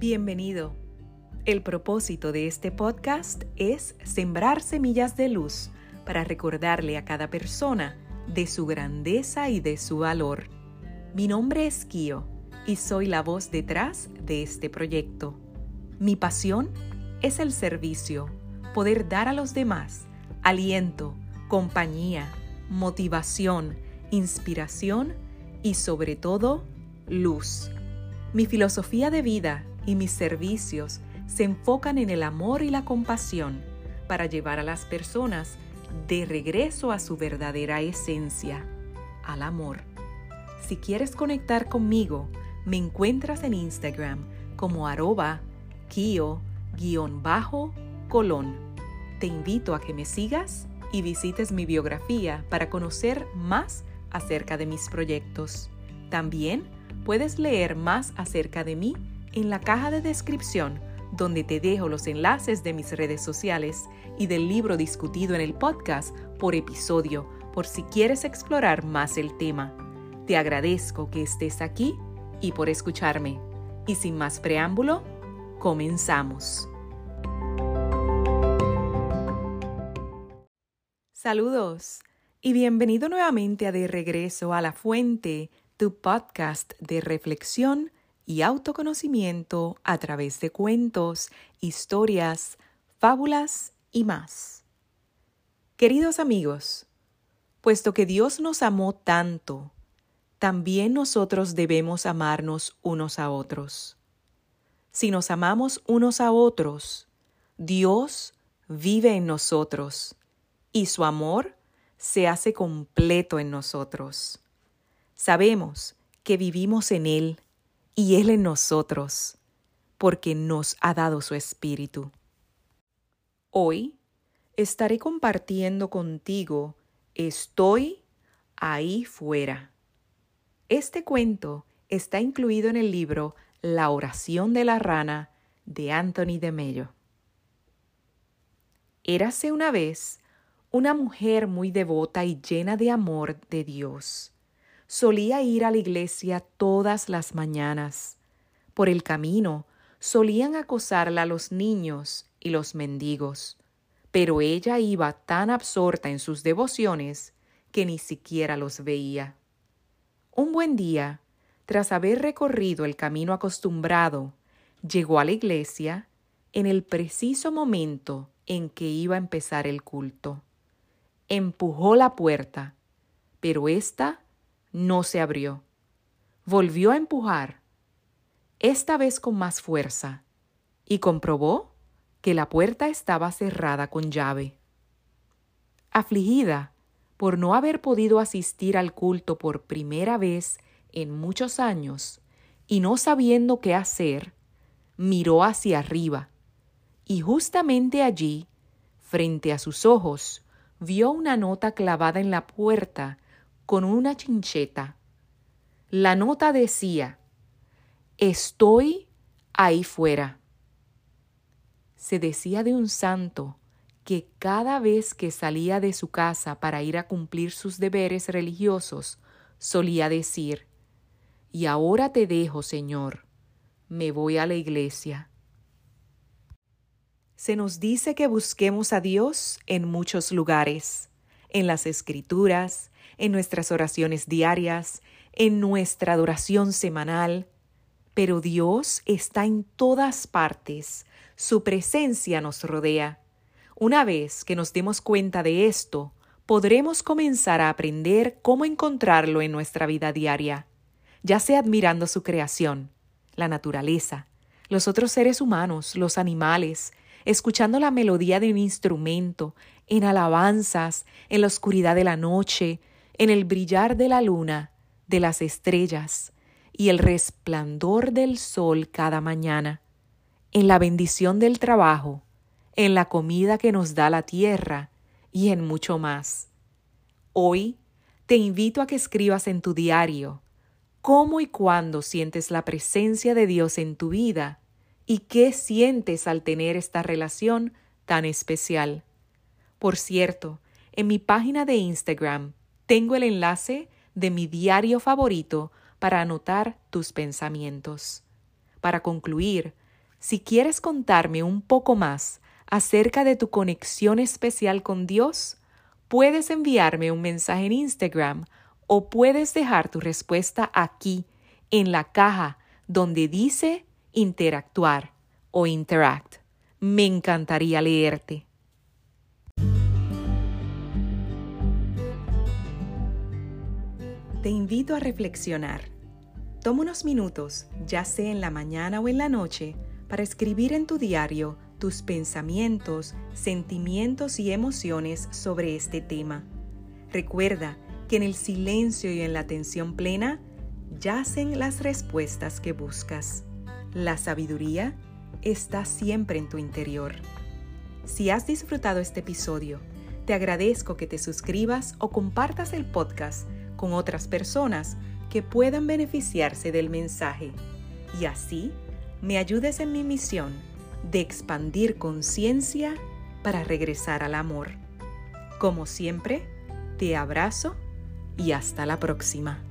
Bienvenido. El propósito de este podcast es sembrar semillas de luz para recordarle a cada persona de su grandeza y de su valor. Mi nombre es Kio y soy la voz detrás de este proyecto. Mi pasión es el servicio, poder dar a los demás aliento, compañía, motivación, inspiración y sobre todo luz. Mi filosofía de vida y mis servicios se enfocan en el amor y la compasión para llevar a las personas de regreso a su verdadera esencia, al amor. Si quieres conectar conmigo, me encuentras en Instagram como arroba kio-colón. Te invito a que me sigas y visites mi biografía para conocer más acerca de mis proyectos. También puedes leer más acerca de mí en la caja de descripción donde te dejo los enlaces de mis redes sociales y del libro discutido en el podcast por episodio por si quieres explorar más el tema. Te agradezco que estés aquí y por escucharme. Y sin más preámbulo, comenzamos. Saludos y bienvenido nuevamente a De Regreso a la Fuente, tu podcast de reflexión y autoconocimiento a través de cuentos, historias, fábulas y más. Queridos amigos, puesto que Dios nos amó tanto, también nosotros debemos amarnos unos a otros. Si nos amamos unos a otros, Dios vive en nosotros y su amor se hace completo en nosotros. Sabemos que vivimos en Él y Él en nosotros, porque nos ha dado su Espíritu. Hoy estaré compartiendo contigo Estoy ahí fuera. Este cuento está incluido en el libro La oración de la rana de Anthony de Mello. Érase una vez una mujer muy devota y llena de amor de Dios solía ir a la iglesia todas las mañanas. Por el camino solían acosarla los niños y los mendigos, pero ella iba tan absorta en sus devociones que ni siquiera los veía. Un buen día, tras haber recorrido el camino acostumbrado, llegó a la iglesia en el preciso momento en que iba a empezar el culto. Empujó la puerta, pero ésta no se abrió. Volvió a empujar, esta vez con más fuerza, y comprobó que la puerta estaba cerrada con llave. Afligida por no haber podido asistir al culto por primera vez en muchos años y no sabiendo qué hacer, miró hacia arriba y justamente allí, frente a sus ojos, vio una nota clavada en la puerta con una chincheta. La nota decía, estoy ahí fuera. Se decía de un santo que cada vez que salía de su casa para ir a cumplir sus deberes religiosos, solía decir, y ahora te dejo, Señor, me voy a la iglesia. Se nos dice que busquemos a Dios en muchos lugares, en las escrituras, en nuestras oraciones diarias, en nuestra adoración semanal. Pero Dios está en todas partes, su presencia nos rodea. Una vez que nos demos cuenta de esto, podremos comenzar a aprender cómo encontrarlo en nuestra vida diaria, ya sea admirando su creación, la naturaleza, los otros seres humanos, los animales, escuchando la melodía de un instrumento, en alabanzas, en la oscuridad de la noche, en el brillar de la luna, de las estrellas y el resplandor del sol cada mañana, en la bendición del trabajo, en la comida que nos da la tierra y en mucho más. Hoy te invito a que escribas en tu diario cómo y cuándo sientes la presencia de Dios en tu vida y qué sientes al tener esta relación tan especial. Por cierto, en mi página de Instagram tengo el enlace de mi diario favorito para anotar tus pensamientos. Para concluir, Si quieres contarme un poco más acerca de tu conexión especial con Dios, puedes enviarme un mensaje en Instagram o puedes dejar tu respuesta aquí en la caja donde dice interactuar o interact. Me encantaría leerte. Te invito a reflexionar. Toma unos minutos, ya sea en la mañana o en la noche, para escribir en tu diario tus pensamientos, sentimientos y emociones sobre este tema. Recuerda que en el silencio y en la atención plena yacen las respuestas que buscas. La sabiduría está siempre en tu interior. Si has disfrutado este episodio, te agradezco que te suscribas o compartas el podcast con otras personas que puedan beneficiarse del mensaje y así me ayudes en mi misión de expandir conciencia para regresar al amor. Como siempre, te abrazo y hasta la próxima.